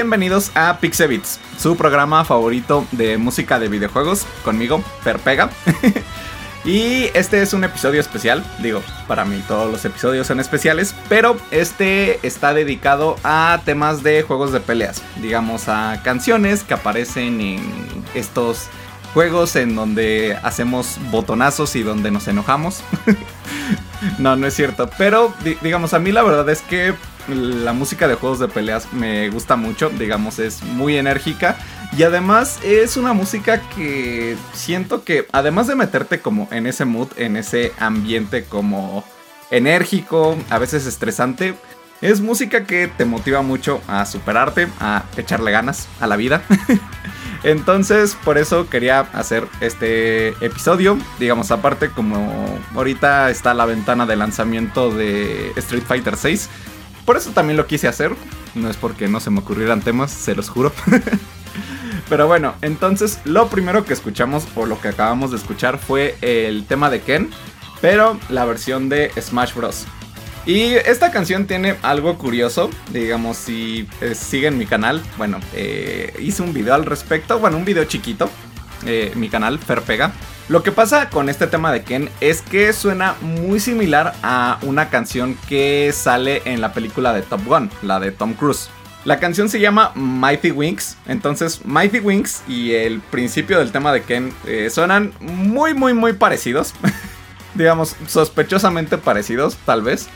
Bienvenidos a Pixebits, su programa favorito de música de videojuegos, conmigo, Perpega. y este es un episodio especial, digo, para mí todos los episodios son especiales, pero este está dedicado a temas de juegos de peleas, digamos a canciones que aparecen en estos juegos en donde hacemos botonazos y donde nos enojamos. no, no es cierto, pero digamos a mí la verdad es que la música de juegos de peleas me gusta mucho, digamos, es muy enérgica. Y además es una música que siento que, además de meterte como en ese mood, en ese ambiente como enérgico, a veces estresante, es música que te motiva mucho a superarte, a echarle ganas a la vida. Entonces, por eso quería hacer este episodio. Digamos, aparte, como ahorita está la ventana de lanzamiento de Street Fighter 6 por eso también lo quise hacer. No es porque no se me ocurrieran temas, se los juro. Pero bueno, entonces lo primero que escuchamos o lo que acabamos de escuchar fue el tema de Ken, pero la versión de Smash Bros. Y esta canción tiene algo curioso, digamos, si eh, siguen mi canal, bueno, eh, hice un video al respecto, bueno, un video chiquito, eh, mi canal, Ferpega. Lo que pasa con este tema de Ken es que suena muy similar a una canción que sale en la película de Top Gun, la de Tom Cruise. La canción se llama Mighty Wings, entonces Mighty Wings y el principio del tema de Ken eh, suenan muy muy muy parecidos, digamos sospechosamente parecidos tal vez.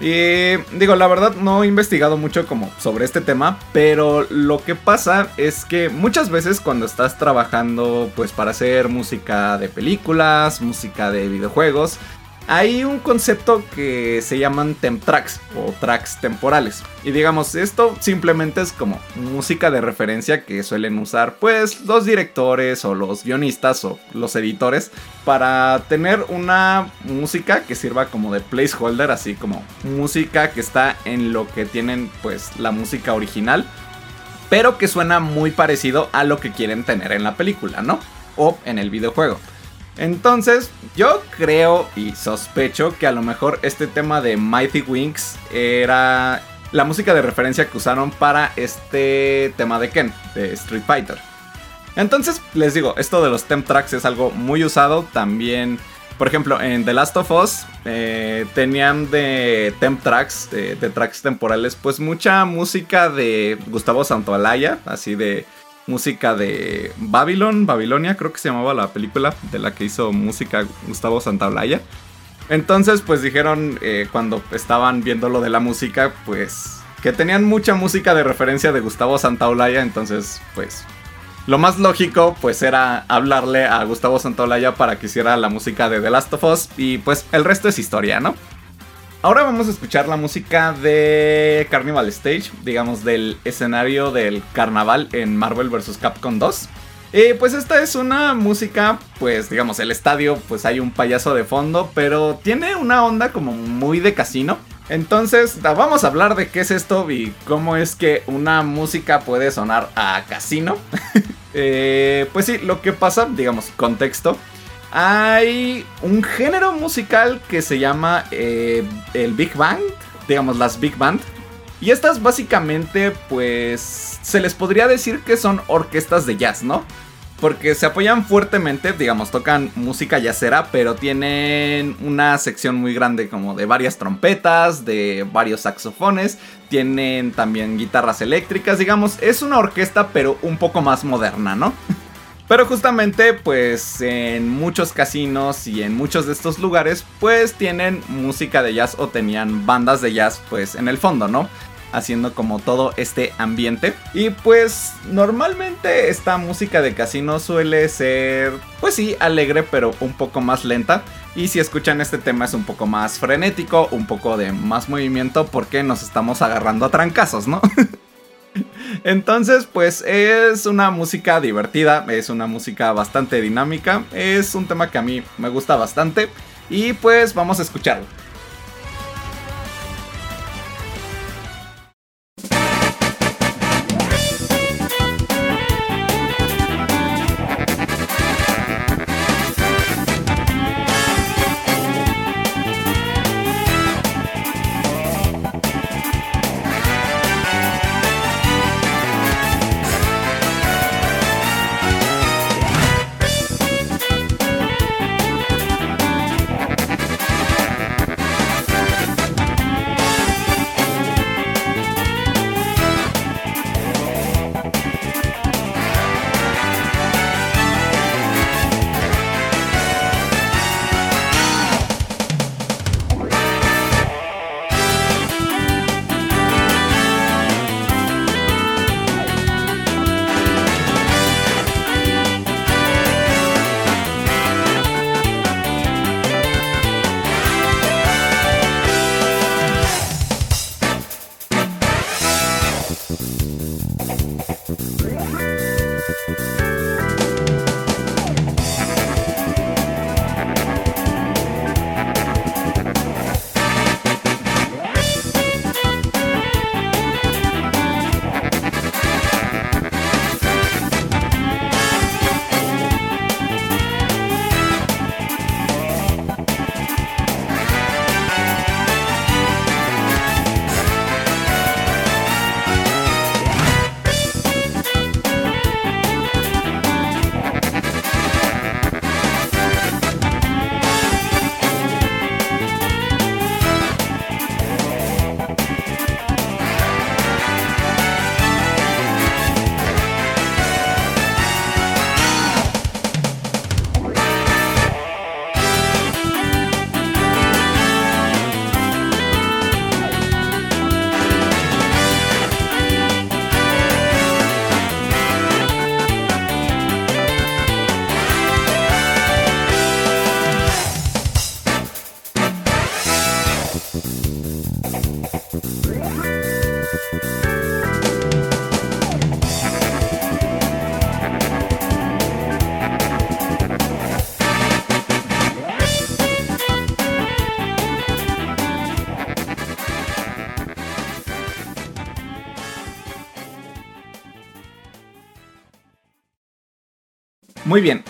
Y digo, la verdad no he investigado mucho como sobre este tema, pero lo que pasa es que muchas veces cuando estás trabajando pues para hacer música de películas, música de videojuegos, hay un concepto que se llaman temp tracks o tracks temporales. Y digamos, esto simplemente es como música de referencia que suelen usar pues los directores o los guionistas o los editores para tener una música que sirva como de placeholder, así como música que está en lo que tienen pues la música original, pero que suena muy parecido a lo que quieren tener en la película, ¿no? O en el videojuego. Entonces, yo creo y sospecho que a lo mejor este tema de Mighty Wings era la música de referencia que usaron para este tema de Ken, de Street Fighter. Entonces, les digo, esto de los temp tracks es algo muy usado. También, por ejemplo, en The Last of Us eh, tenían de temp tracks, de, de tracks temporales, pues mucha música de Gustavo Santaolalla, así de música de Babylon, Babilonia, creo que se llamaba la película de la que hizo música Gustavo Santaolalla. Entonces, pues dijeron eh, cuando estaban viendo lo de la música, pues que tenían mucha música de referencia de Gustavo Santaolalla, entonces, pues lo más lógico, pues era hablarle a Gustavo Santaolalla para que hiciera la música de The Last of Us y pues el resto es historia, ¿no? Ahora vamos a escuchar la música de Carnival Stage, digamos del escenario del carnaval en Marvel vs. Capcom 2. Y pues esta es una música, pues digamos, el estadio, pues hay un payaso de fondo, pero tiene una onda como muy de casino. Entonces, vamos a hablar de qué es esto y cómo es que una música puede sonar a casino. Eh, pues sí, lo que pasa, digamos, contexto hay un género musical que se llama eh, el Big Band, digamos las Big Band. Y estas básicamente pues se les podría decir que son orquestas de jazz, ¿no? Porque se apoyan fuertemente, digamos, tocan música jazzera, pero tienen una sección muy grande como de varias trompetas, de varios saxofones, tienen también guitarras eléctricas, digamos, es una orquesta pero un poco más moderna, ¿no? Pero justamente pues en muchos casinos y en muchos de estos lugares pues tienen música de jazz o tenían bandas de jazz pues en el fondo, ¿no? Haciendo como todo este ambiente. Y pues normalmente esta música de casino suele ser pues sí alegre pero un poco más lenta. Y si escuchan este tema es un poco más frenético, un poco de más movimiento porque nos estamos agarrando a trancazos, ¿no? Entonces, pues es una música divertida, es una música bastante dinámica, es un tema que a mí me gusta bastante y pues vamos a escucharlo.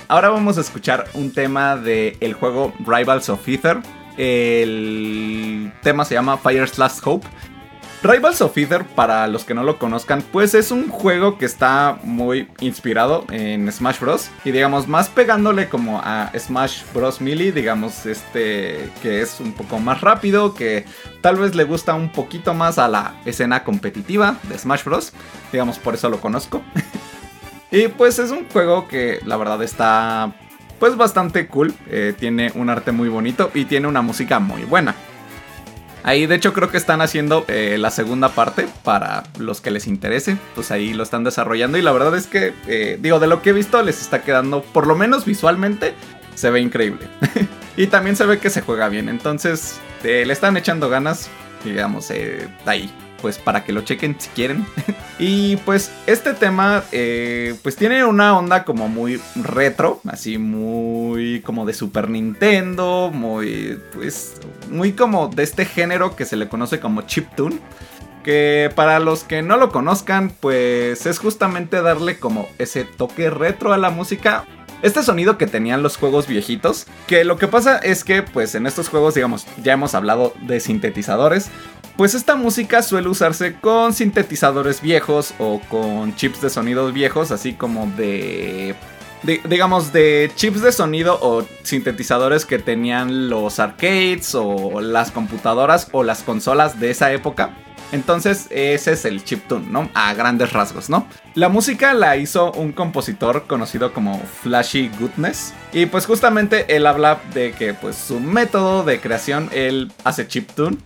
Ahora vamos a escuchar un tema del juego Rivals of Ether. El tema se llama Fire's Last Hope. Rivals of Ether, para los que no lo conozcan, pues es un juego que está muy inspirado en Smash Bros. Y digamos, más pegándole como a Smash Bros. Melee, digamos, este que es un poco más rápido, que tal vez le gusta un poquito más a la escena competitiva de Smash Bros. Digamos, por eso lo conozco. Y pues es un juego que la verdad está pues bastante cool. Eh, tiene un arte muy bonito y tiene una música muy buena. Ahí de hecho creo que están haciendo eh, la segunda parte para los que les interese. Pues ahí lo están desarrollando y la verdad es que, eh, digo, de lo que he visto les está quedando, por lo menos visualmente, se ve increíble. y también se ve que se juega bien. Entonces le están echando ganas, digamos, ahí pues para que lo chequen si quieren. y pues este tema eh, pues tiene una onda como muy retro, así muy como de Super Nintendo, muy pues muy como de este género que se le conoce como chiptune. Que para los que no lo conozcan, pues es justamente darle como ese toque retro a la música este sonido que tenían los juegos viejitos, que lo que pasa es que pues en estos juegos digamos ya hemos hablado de sintetizadores, pues esta música suele usarse con sintetizadores viejos o con chips de sonido viejos, así como de, digamos, de chips de sonido o sintetizadores que tenían los arcades o las computadoras o las consolas de esa época. Entonces ese es el chiptune, ¿no? A grandes rasgos, ¿no? La música la hizo un compositor conocido como Flashy Goodness. Y pues justamente él habla de que pues su método de creación, él hace chiptune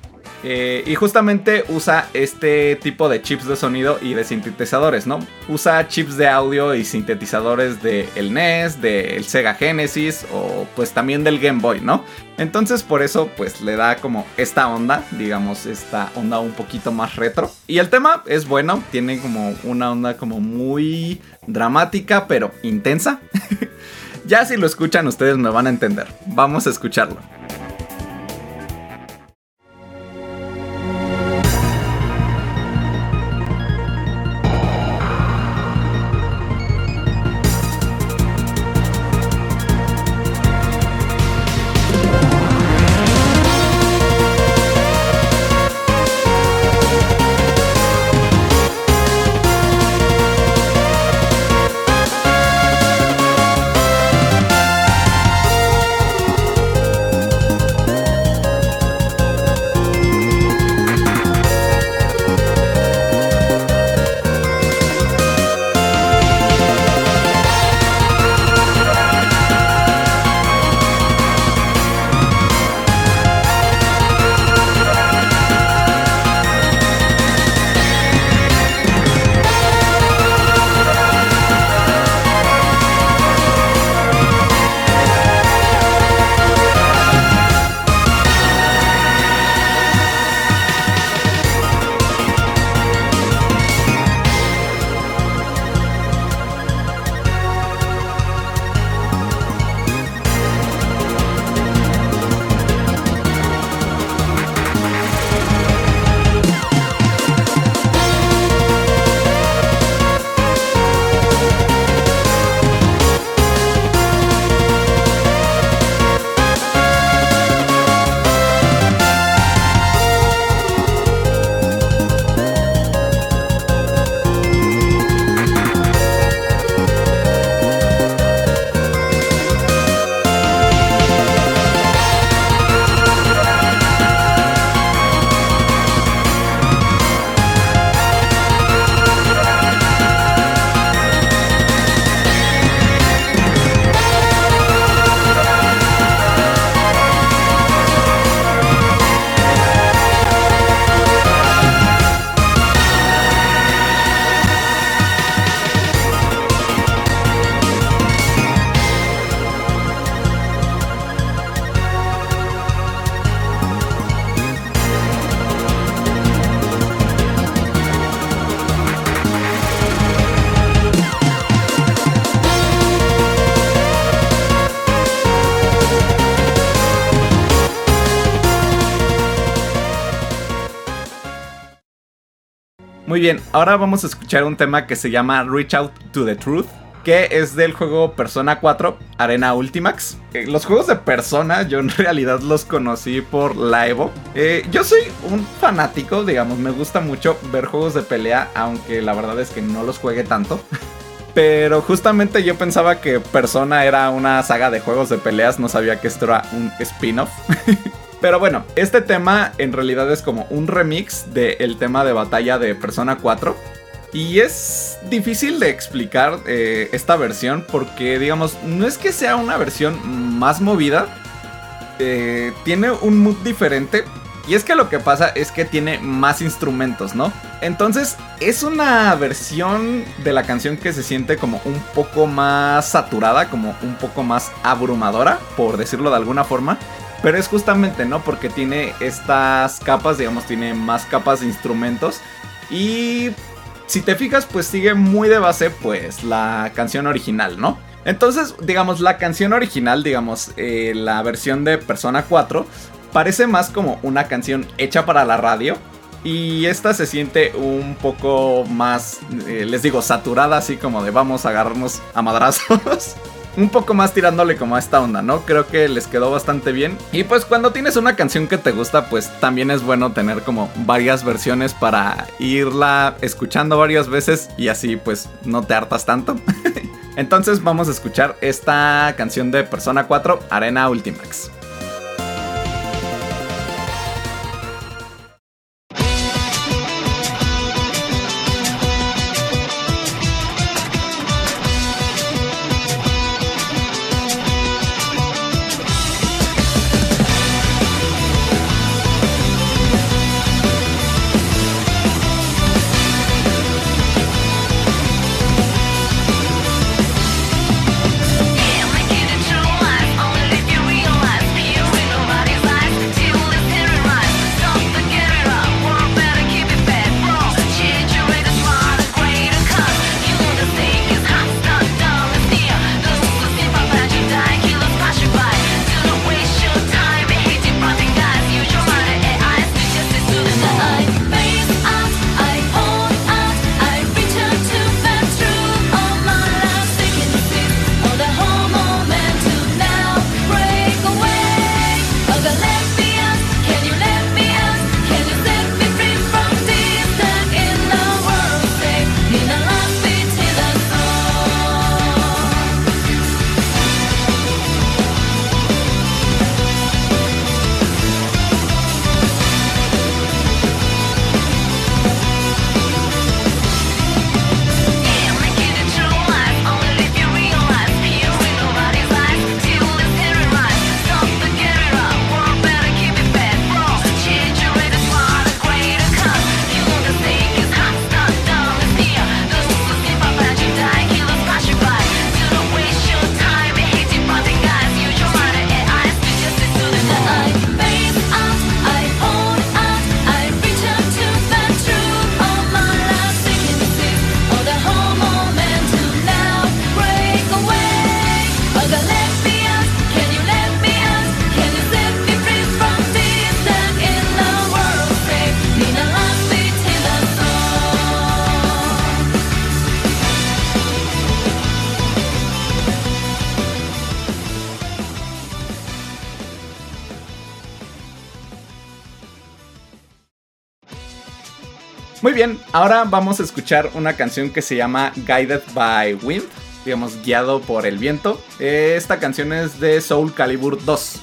eh, y justamente usa este tipo de chips de sonido y de sintetizadores, ¿no? Usa chips de audio y sintetizadores del el NES, del Sega Genesis o pues también del Game Boy, ¿no? Entonces por eso pues le da como esta onda, digamos, esta onda un poquito más retro. Y el tema es bueno, tiene como una onda como muy dramática pero intensa. ya si lo escuchan ustedes me van a entender. Vamos a escucharlo. Ahora vamos a escuchar un tema que se llama Reach Out to the Truth que es del juego Persona 4 Arena Ultimax. Eh, los juegos de Persona yo en realidad los conocí por la Evo. Eh, yo soy un fanático, digamos, me gusta mucho ver juegos de pelea, aunque la verdad es que no los juegue tanto. Pero justamente yo pensaba que Persona era una saga de juegos de peleas, no sabía que esto era un spin-off. Pero bueno, este tema en realidad es como un remix del tema de batalla de Persona 4. Y es difícil de explicar eh, esta versión porque, digamos, no es que sea una versión más movida, eh, tiene un mood diferente. Y es que lo que pasa es que tiene más instrumentos, ¿no? Entonces es una versión de la canción que se siente como un poco más saturada, como un poco más abrumadora, por decirlo de alguna forma. Pero es justamente, ¿no? Porque tiene estas capas, digamos, tiene más capas de instrumentos. Y si te fijas, pues sigue muy de base, pues, la canción original, ¿no? Entonces, digamos, la canción original, digamos, eh, la versión de Persona 4, parece más como una canción hecha para la radio. Y esta se siente un poco más, eh, les digo, saturada, así como de vamos a agarrarnos a madrazos. un poco más tirándole como a esta onda, ¿no? Creo que les quedó bastante bien. Y pues cuando tienes una canción que te gusta, pues también es bueno tener como varias versiones para irla escuchando varias veces y así pues no te hartas tanto. Entonces vamos a escuchar esta canción de Persona 4, Arena Ultimax. Muy bien, ahora vamos a escuchar una canción que se llama Guided by Wind, digamos, guiado por el viento. Esta canción es de Soul Calibur 2.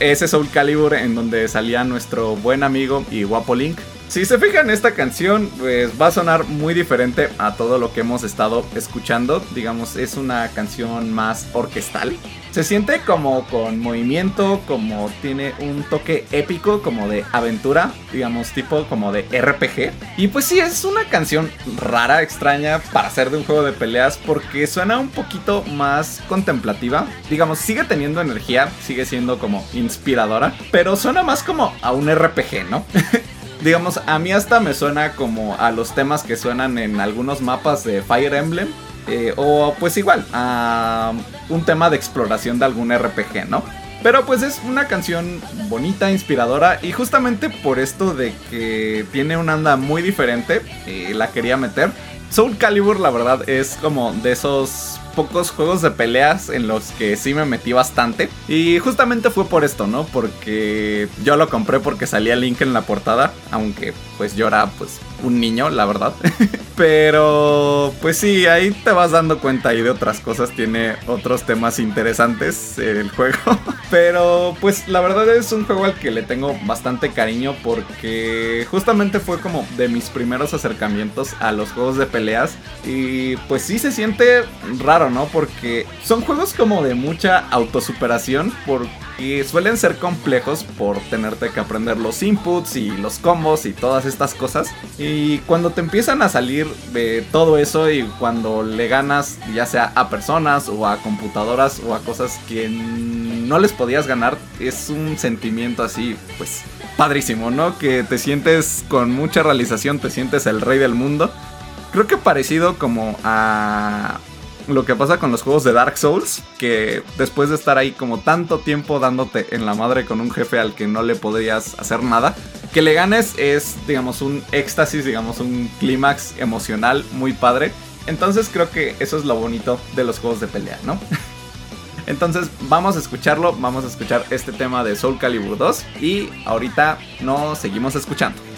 Ese Soul Calibur en donde salía nuestro buen amigo y guapo Link. Si se fijan, esta canción pues, va a sonar muy diferente a todo lo que hemos estado escuchando. Digamos, es una canción más orquestal. Se siente como con movimiento, como tiene un toque épico, como de aventura, digamos, tipo como de RPG. Y pues sí, es una canción rara, extraña para ser de un juego de peleas porque suena un poquito más contemplativa. Digamos, sigue teniendo energía, sigue siendo como inspiradora, pero suena más como a un RPG, ¿no? digamos, a mí hasta me suena como a los temas que suenan en algunos mapas de Fire Emblem eh, o pues igual, a un tema de exploración de algún RPG, ¿no? Pero pues es una canción bonita, inspiradora y justamente por esto de que tiene una anda muy diferente, eh, la quería meter. Soul Calibur la verdad es como de esos pocos juegos de peleas en los que sí me metí bastante. Y justamente fue por esto, ¿no? Porque yo lo compré porque salía Link en la portada, aunque pues yo era pues un niño, la verdad. Pero pues sí, ahí te vas dando cuenta y de otras cosas. Tiene otros temas interesantes el juego. Pero pues la verdad es un juego al que le tengo bastante cariño porque justamente fue como de mis primeros acercamientos a los juegos de peleas. Y pues sí se siente raro, ¿no? Porque son juegos como de mucha autosuperación. Porque suelen ser complejos por tenerte que aprender los inputs y los combos y todas estas cosas. Y cuando te empiezan a salir de todo eso y cuando le ganas ya sea a personas o a computadoras o a cosas que no les podías ganar, es un sentimiento así, pues padrísimo, ¿no? Que te sientes con mucha realización, te sientes el rey del mundo. Creo que parecido como a lo que pasa con los juegos de Dark Souls, que después de estar ahí como tanto tiempo dándote en la madre con un jefe al que no le podrías hacer nada, que le ganes es, digamos, un éxtasis, digamos, un clímax emocional muy padre. Entonces creo que eso es lo bonito de los juegos de pelea, ¿no? Entonces vamos a escucharlo, vamos a escuchar este tema de Soul Calibur 2 y ahorita nos seguimos escuchando.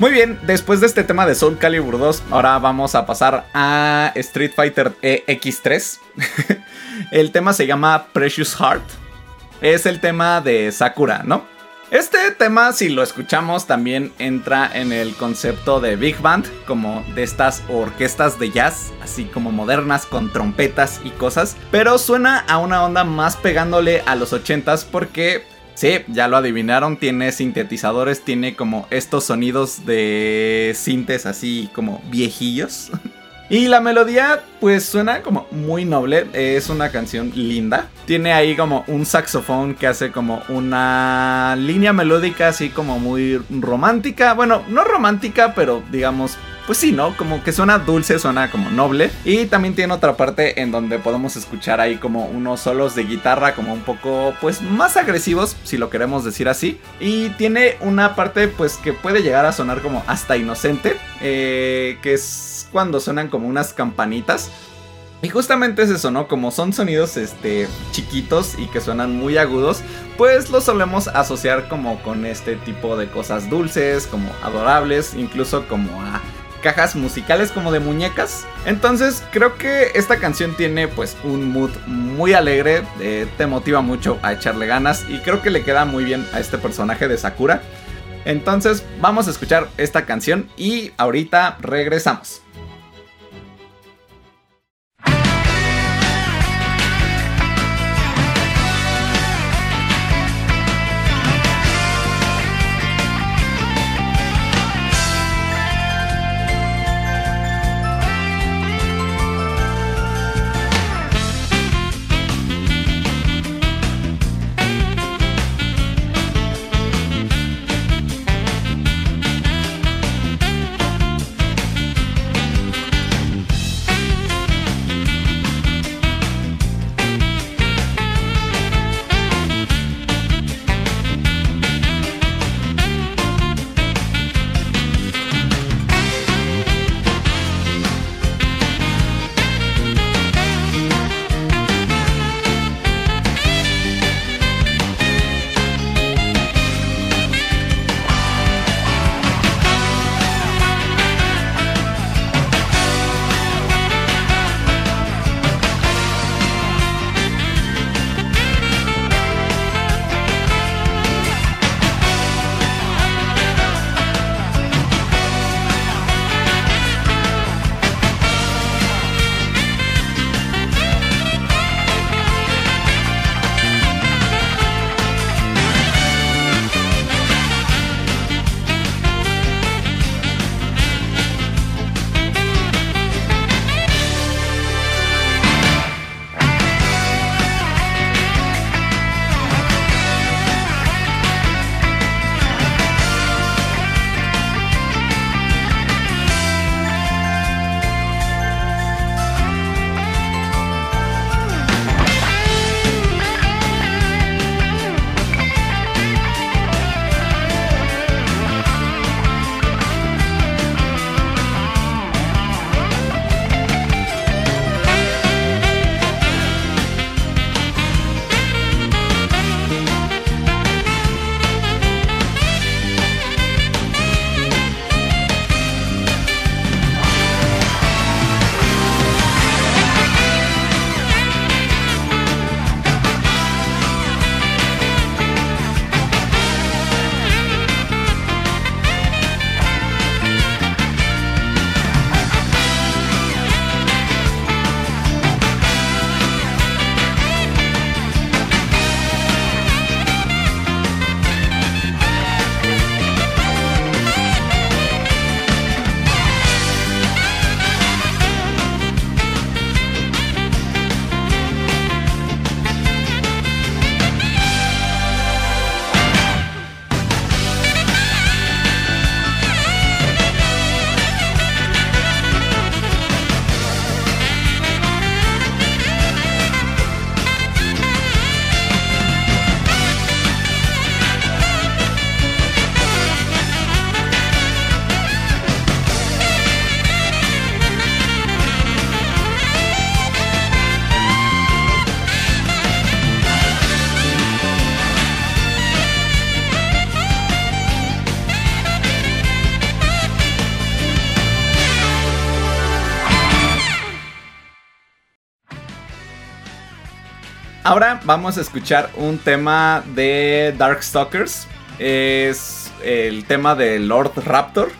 Muy bien, después de este tema de Soul Calibur 2, ahora vamos a pasar a Street Fighter X3. el tema se llama Precious Heart. Es el tema de Sakura, ¿no? Este tema, si lo escuchamos, también entra en el concepto de Big Band, como de estas orquestas de jazz, así como modernas con trompetas y cosas. Pero suena a una onda más pegándole a los 80s porque Sí, ya lo adivinaron, tiene sintetizadores, tiene como estos sonidos de sintes así como viejillos. Y la melodía pues suena como muy noble, es una canción linda. Tiene ahí como un saxofón que hace como una línea melódica así como muy romántica. Bueno, no romántica, pero digamos pues sí, ¿no? Como que suena dulce, suena como noble. Y también tiene otra parte en donde podemos escuchar ahí como unos solos de guitarra como un poco, pues más agresivos, si lo queremos decir así. Y tiene una parte pues que puede llegar a sonar como hasta inocente, eh, que es cuando suenan como unas campanitas. Y justamente es eso, ¿no? Como son sonidos este, chiquitos y que suenan muy agudos, pues los solemos asociar como con este tipo de cosas dulces, como adorables, incluso como a cajas musicales como de muñecas. Entonces creo que esta canción tiene pues un mood muy alegre, eh, te motiva mucho a echarle ganas y creo que le queda muy bien a este personaje de Sakura. Entonces vamos a escuchar esta canción y ahorita regresamos. Ahora vamos a escuchar un tema de Darkstalkers. Es el tema de Lord Raptor.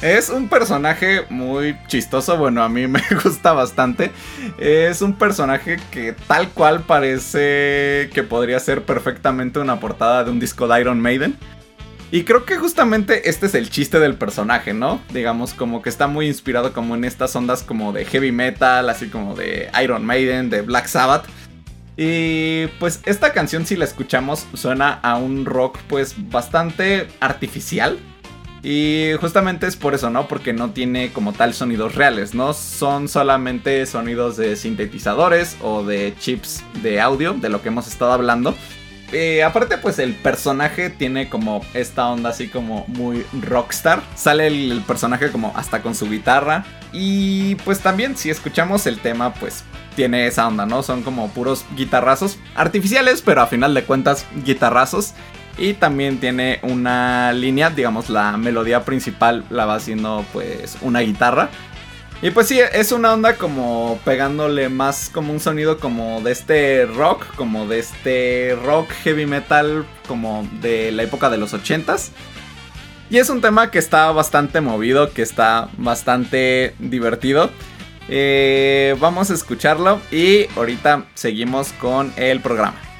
Es un personaje muy chistoso, bueno, a mí me gusta bastante. Es un personaje que tal cual parece que podría ser perfectamente una portada de un disco de Iron Maiden. Y creo que justamente este es el chiste del personaje, ¿no? Digamos como que está muy inspirado como en estas ondas como de heavy metal, así como de Iron Maiden, de Black Sabbath. Y pues esta canción si la escuchamos suena a un rock pues bastante artificial, y justamente es por eso, ¿no? Porque no tiene como tal sonidos reales, ¿no? Son solamente sonidos de sintetizadores o de chips de audio, de lo que hemos estado hablando. Eh, aparte, pues el personaje tiene como esta onda así como muy rockstar. Sale el, personaje como hasta con su guitarra. Y pues también si escuchamos el tema, pues tiene esa onda, ¿no? Son como puros guitarrazos artificiales, pero a final de cuentas guitarrazos. Y también tiene una línea, digamos, la melodía principal la va haciendo pues una guitarra. Y pues sí, es una onda como pegándole más como un sonido como de este rock, como de este rock heavy metal como de la época de los 80s. Y es un tema que está bastante movido, que está bastante divertido. Eh, vamos a escucharlo y ahorita seguimos con el programa.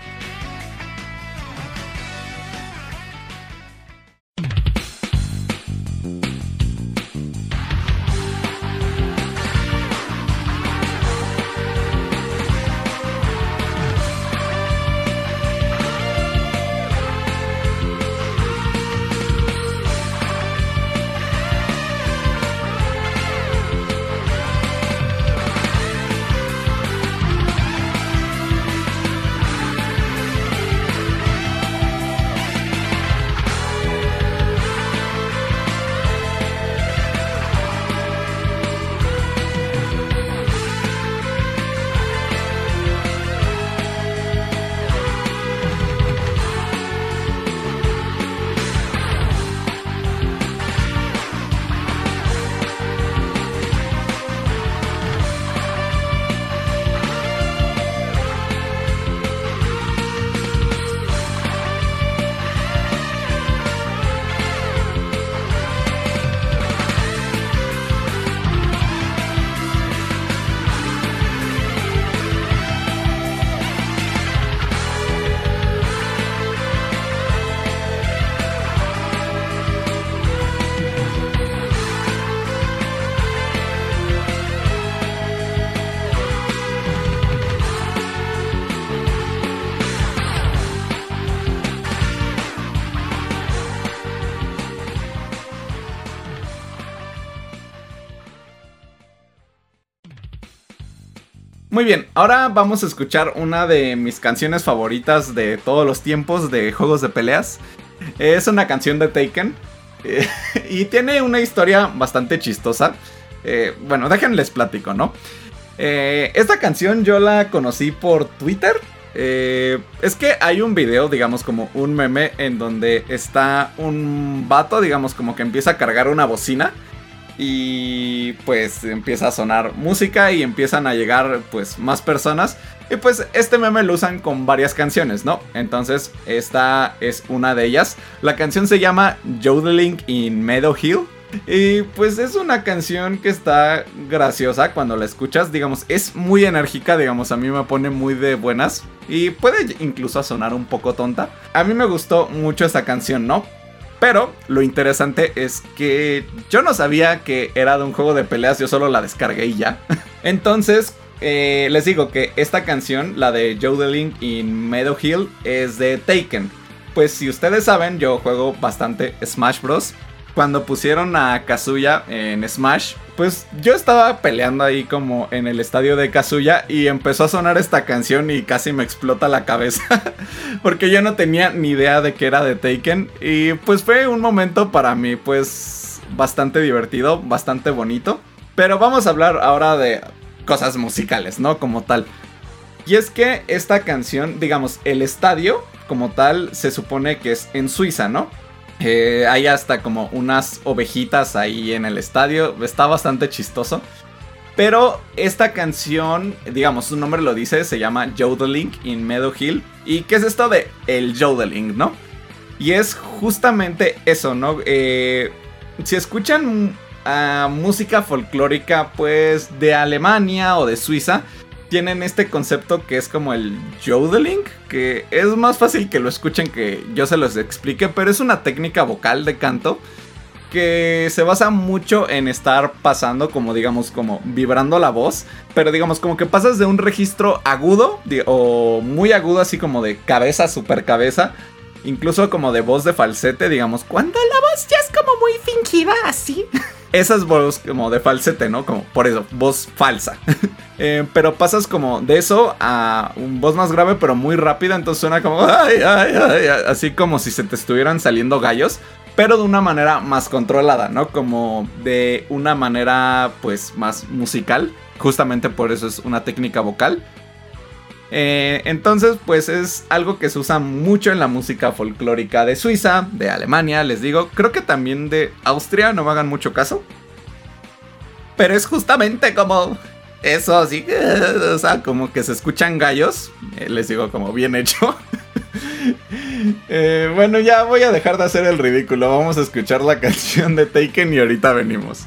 Muy bien, ahora vamos a escuchar una de mis canciones favoritas de todos los tiempos de juegos de peleas. Es una canción de Taken. y tiene una historia bastante chistosa. Eh, bueno, déjenles platico, ¿no? Eh, esta canción yo la conocí por Twitter. Eh, es que hay un video, digamos como un meme, en donde está un vato, digamos como que empieza a cargar una bocina y pues empieza a sonar música y empiezan a llegar pues más personas y pues este meme lo usan con varias canciones, ¿no? Entonces esta es una de ellas. La canción se llama Jodeling in Meadow Hill. Y pues es una canción que está graciosa cuando la escuchas, digamos, es muy enérgica, digamos, a mí me pone muy de buenas y puede incluso sonar un poco tonta. A mí me gustó mucho esta canción, ¿no? Pero lo interesante es que yo no sabía que era de un juego de peleas, yo solo la descargué y ya. Entonces, eh, les digo que esta canción, la de Jodeling in Meadow Hill, es de Taken. Pues si ustedes saben, yo juego bastante Smash Bros cuando pusieron a Kazuya en Smash, pues yo estaba peleando ahí como en el estadio de Kazuya y empezó a sonar esta canción y casi me explota la cabeza porque yo no tenía ni idea de que era de Taken y pues fue un momento para mí pues bastante divertido, bastante bonito. Pero vamos a hablar ahora de cosas musicales, ¿no? Como tal. Y es que esta canción, digamos, el estadio como tal se supone que es en Suiza, ¿no? Hay hasta como unas ovejitas ahí en el estadio. Está bastante chistoso. Pero esta canción, digamos, su nombre lo dice, se llama Jodeling in Meadow Hill. ¿Y qué es esto de el jodeling, no? Y es justamente eso, ¿no? Eh, si escuchan ah, música folclórica, pues de Alemania o de Suiza, tienen este concepto que es como el jodeling, que es más fácil que lo escuchen que yo se los explique, pero es una técnica vocal de canto que se basa mucho en estar pasando como digamos como vibrando la voz, pero digamos como que pasas de un registro agudo o muy agudo así como de cabeza, super cabeza, incluso como de voz de falsete, digamos, cuando la voz ya es como muy fingida así. Esas voz como de falsete, ¿no? Como por eso, voz falsa. Eh, pero pasas como de eso a un voz más grave, pero muy rápida. Entonces suena como así como si se te estuvieran saliendo gallos pero de una manera más controlada, ¿no? Como de una manera pues más musical, justamente por eso es una técnica vocal. Eh, entonces pues es algo que se usa mucho en la música folclórica de Suiza, de Alemania, les digo, creo que también de Austria, no me hagan mucho caso. Pero es justamente como eso, así, o sea, como que se escuchan gallos, eh, les digo como bien hecho. Eh, bueno, ya voy a dejar de hacer el ridículo. Vamos a escuchar la canción de Taken y ahorita venimos.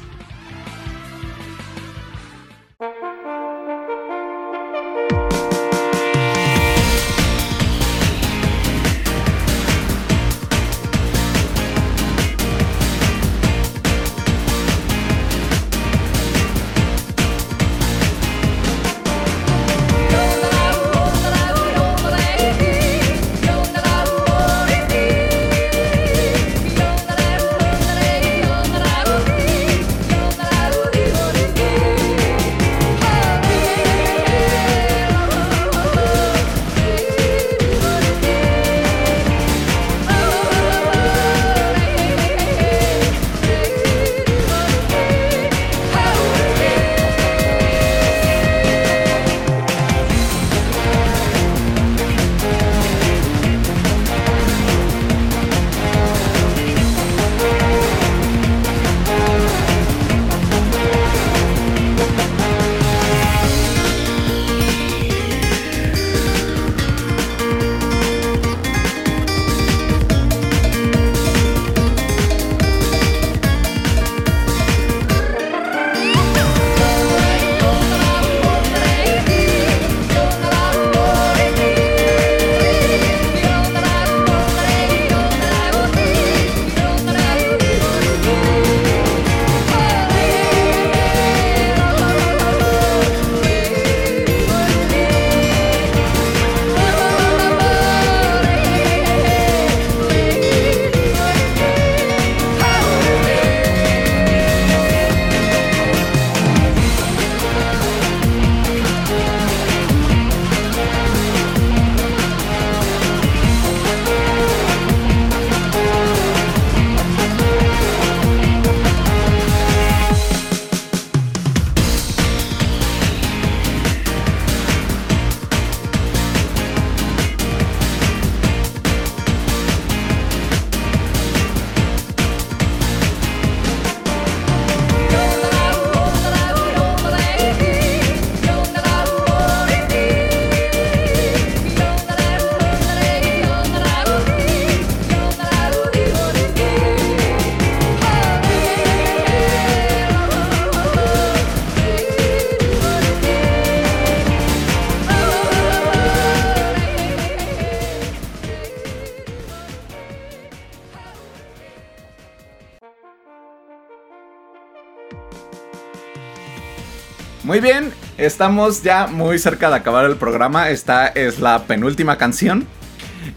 Muy bien, estamos ya muy cerca de acabar el programa. Esta es la penúltima canción.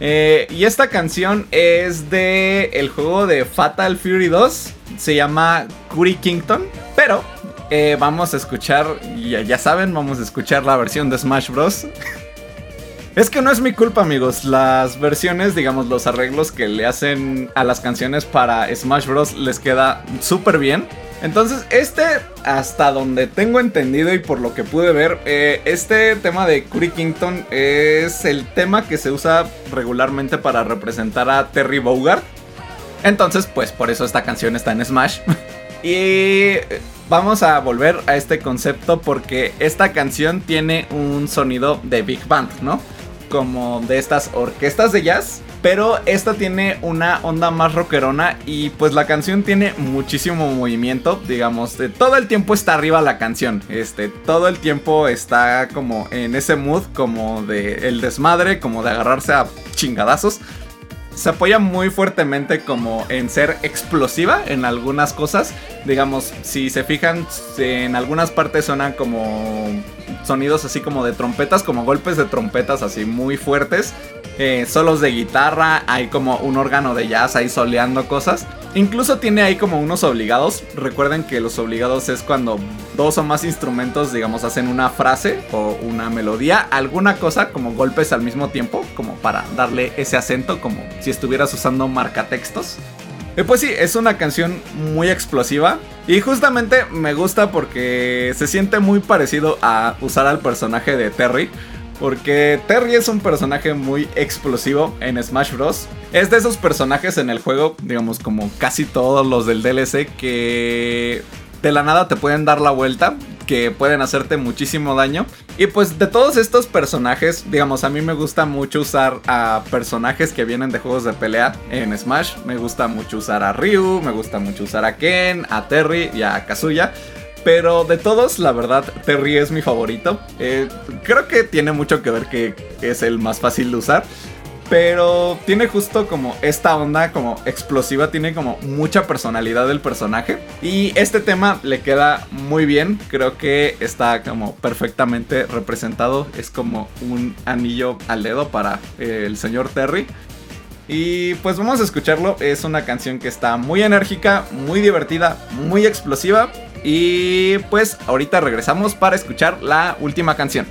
Eh, y esta canción es de el juego de Fatal Fury 2. Se llama Curry Kington. Pero eh, vamos a escuchar, ya, ya saben, vamos a escuchar la versión de Smash Bros. Es que no es mi culpa, amigos. Las versiones, digamos, los arreglos que le hacen a las canciones para Smash Bros. les queda súper bien. Entonces, este, hasta donde tengo entendido y por lo que pude ver, eh, este tema de Curry Kington es el tema que se usa regularmente para representar a Terry Bogard. Entonces, pues por eso esta canción está en Smash. Y vamos a volver a este concepto porque esta canción tiene un sonido de big band, ¿no? Como de estas orquestas de jazz. Pero esta tiene una onda más rockerona y pues la canción tiene muchísimo movimiento, digamos, de todo el tiempo está arriba la canción, este, todo el tiempo está como en ese mood como de el desmadre, como de agarrarse a chingadazos. Se apoya muy fuertemente como en ser explosiva en algunas cosas. Digamos, si se fijan, en algunas partes suenan como sonidos así como de trompetas, como golpes de trompetas así muy fuertes. Eh, solos de guitarra, hay como un órgano de jazz ahí soleando cosas. Incluso tiene ahí como unos obligados. Recuerden que los obligados es cuando dos o más instrumentos, digamos, hacen una frase o una melodía, alguna cosa como golpes al mismo tiempo, como para darle ese acento, como si estuvieras usando marcatextos. Y pues sí, es una canción muy explosiva. Y justamente me gusta porque se siente muy parecido a usar al personaje de Terry. Porque Terry es un personaje muy explosivo en Smash Bros. Es de esos personajes en el juego, digamos como casi todos los del DLC, que de la nada te pueden dar la vuelta, que pueden hacerte muchísimo daño. Y pues de todos estos personajes, digamos, a mí me gusta mucho usar a personajes que vienen de juegos de pelea en Smash. Me gusta mucho usar a Ryu, me gusta mucho usar a Ken, a Terry y a Kazuya. Pero de todos, la verdad, Terry es mi favorito. Eh, creo que tiene mucho que ver que es el más fácil de usar. Pero tiene justo como esta onda como explosiva, tiene como mucha personalidad del personaje. Y este tema le queda muy bien, creo que está como perfectamente representado. Es como un anillo al dedo para eh, el señor Terry. Y pues vamos a escucharlo, es una canción que está muy enérgica, muy divertida, muy explosiva. Y pues ahorita regresamos para escuchar la última canción.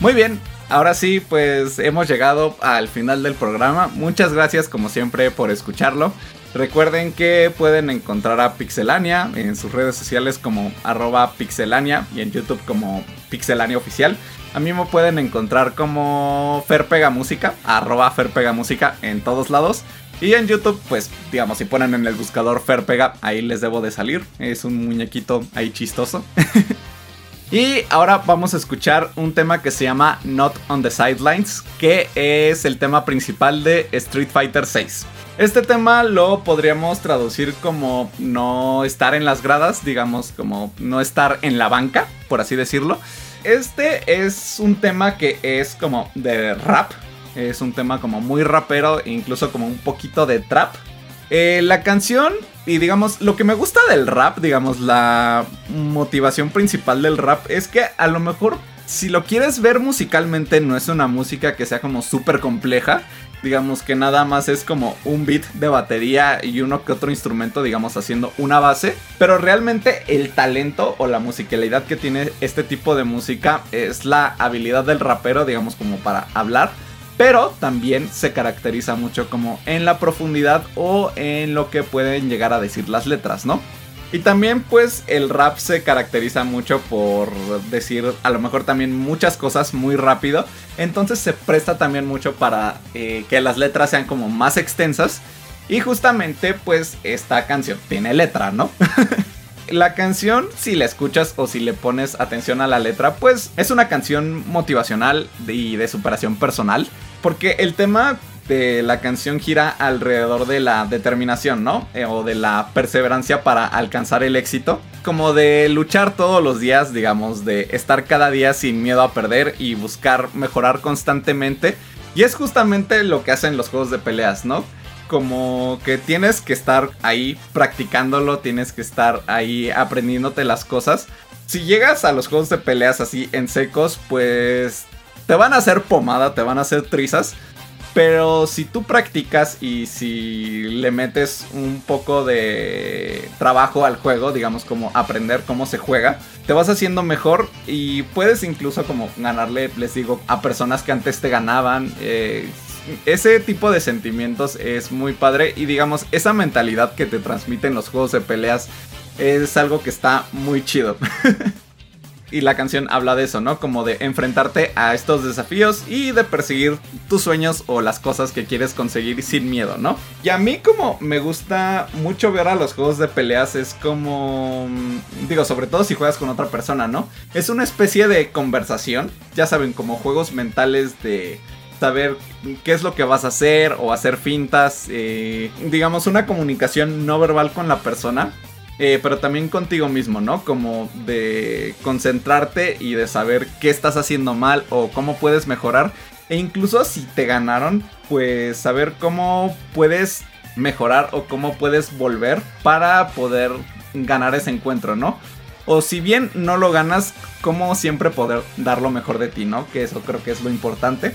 Muy bien, ahora sí, pues hemos llegado al final del programa. Muchas gracias como siempre por escucharlo. Recuerden que pueden encontrar a Pixelania en sus redes sociales como arroba pixelania y en YouTube como pixelania oficial. A mí me pueden encontrar como Ferpega Música, arroba Ferpega Música en todos lados. Y en YouTube, pues, digamos, si ponen en el buscador Ferpega, ahí les debo de salir. Es un muñequito ahí chistoso. y ahora vamos a escuchar un tema que se llama Not on the Sidelines, que es el tema principal de Street Fighter VI. Este tema lo podríamos traducir como no estar en las gradas, digamos, como no estar en la banca, por así decirlo. Este es un tema que es como de rap. Es un tema como muy rapero, incluso como un poquito de trap. Eh, la canción, y digamos, lo que me gusta del rap, digamos, la motivación principal del rap es que a lo mejor si lo quieres ver musicalmente, no es una música que sea como súper compleja. Digamos que nada más es como un beat de batería y uno que otro instrumento, digamos, haciendo una base. Pero realmente el talento o la musicalidad que tiene este tipo de música es la habilidad del rapero, digamos, como para hablar. Pero también se caracteriza mucho como en la profundidad o en lo que pueden llegar a decir las letras, ¿no? Y también pues el rap se caracteriza mucho por decir a lo mejor también muchas cosas muy rápido. Entonces se presta también mucho para eh, que las letras sean como más extensas. Y justamente pues esta canción tiene letra, ¿no? la canción, si la escuchas o si le pones atención a la letra, pues es una canción motivacional y de superación personal. Porque el tema de la canción gira alrededor de la determinación, ¿no? Eh, o de la perseverancia para alcanzar el éxito. Como de luchar todos los días, digamos, de estar cada día sin miedo a perder y buscar mejorar constantemente. Y es justamente lo que hacen los juegos de peleas, ¿no? Como que tienes que estar ahí practicándolo, tienes que estar ahí aprendiéndote las cosas. Si llegas a los juegos de peleas así en secos, pues te van a hacer pomada, te van a hacer trizas. Pero si tú practicas y si le metes un poco de trabajo al juego, digamos como aprender cómo se juega, te vas haciendo mejor y puedes incluso como ganarle, les digo, a personas que antes te ganaban. Eh, ese tipo de sentimientos es muy padre y digamos, esa mentalidad que te transmiten los juegos de peleas es algo que está muy chido. Y la canción habla de eso, ¿no? Como de enfrentarte a estos desafíos y de perseguir tus sueños o las cosas que quieres conseguir sin miedo, ¿no? Y a mí como me gusta mucho ver a los juegos de peleas es como... Mm, digo, sobre todo si juegas con otra persona, ¿no? Es una especie de conversación, ya saben, como juegos mentales de saber qué es lo que vas a hacer o hacer fintas, eh, digamos una comunicación no verbal con la persona eh, pero también contigo mismo, ¿no? Como de concentrarte y de saber qué estás haciendo mal o cómo puedes mejorar. E incluso si te ganaron, pues saber cómo puedes mejorar o cómo puedes volver para poder ganar ese encuentro, ¿no? O si bien no lo ganas, cómo siempre poder dar lo mejor de ti, ¿no? Que eso creo que es lo importante.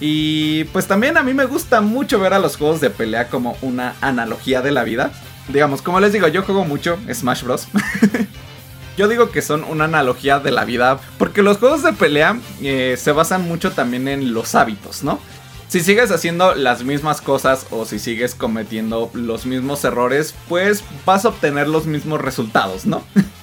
Y pues también a mí me gusta mucho ver a los juegos de pelea como una analogía de la vida digamos, como les digo, yo juego mucho Smash Bros. yo digo que son una analogía de la vida, porque los juegos de pelea eh, se basan mucho también en los hábitos, ¿no? Si sigues haciendo las mismas cosas o si sigues cometiendo los mismos errores, pues vas a obtener los mismos resultados, ¿no?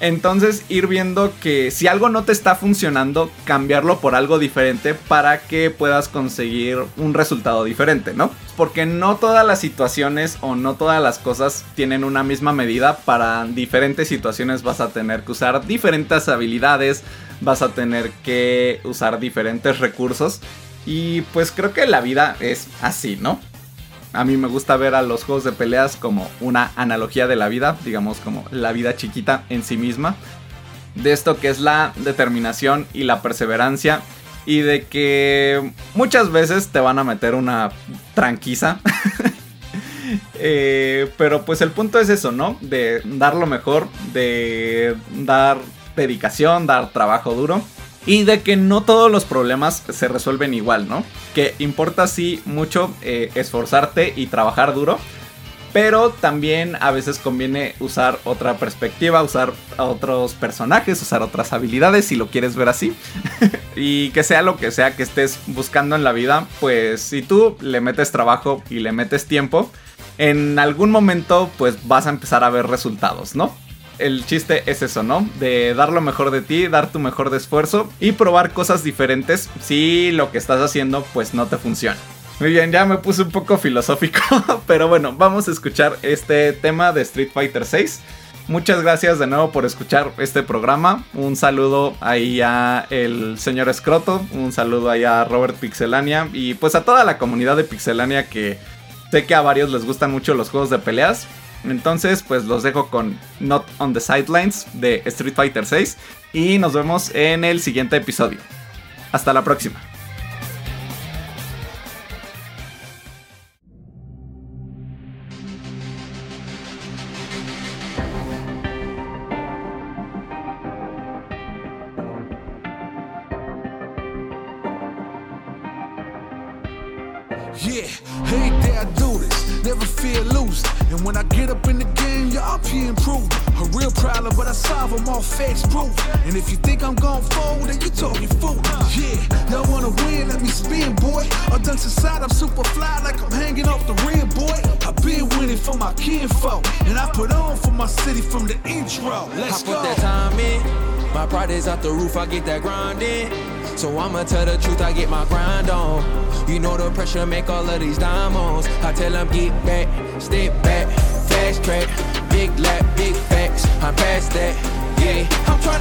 Entonces ir viendo que si algo no te está funcionando, cambiarlo por algo diferente para que puedas conseguir un resultado diferente, ¿no? Porque no todas las situaciones o no todas las cosas tienen una misma medida. Para diferentes situaciones vas a tener que usar diferentes habilidades, vas a tener que usar diferentes recursos. Y pues creo que la vida es así, ¿no? A mí me gusta ver a los juegos de peleas como una analogía de la vida, digamos como la vida chiquita en sí misma. De esto que es la determinación y la perseverancia. Y de que muchas veces te van a meter una tranquiza. Eh, pero pues el punto es eso, ¿no? De dar lo mejor, de dar dedicación, dar trabajo duro y de que no todos los problemas se resuelven igual, ¿no? Que importa sí mucho eh, esforzarte y trabajar duro, pero también a veces conviene usar otra perspectiva, usar otros personajes, usar otras habilidades si lo quieres ver así. y que sea lo que sea que estés buscando en la vida, pues si tú le metes trabajo y le metes tiempo, en algún momento pues vas a empezar a ver resultados, ¿no? el chiste es eso, ¿no? De dar lo mejor de ti, dar tu mejor de esfuerzo y probar cosas diferentes si lo que estás haciendo pues no te funciona. Muy bien, ya me puse un poco filosófico, pero bueno, vamos a escuchar este tema de Street Fighter 6. Muchas gracias de nuevo por escuchar este programa. Un saludo ahí a el señor Escroto, un saludo ahí a Robert Pixelania y pues a toda la comunidad de Pixelania que sé que a varios les gustan mucho los juegos de peleas. Entonces, pues los dejo con Not on the Sidelines de Street Fighter 6 y nos vemos en el siguiente episodio. Hasta la próxima. pride is out the roof, I get that grinding. So I'ma tell the truth, I get my grind on. You know the pressure make all of these diamonds. I tell them get back, step back, fast track, big lap, big facts. I'm past that, yeah. I'm trying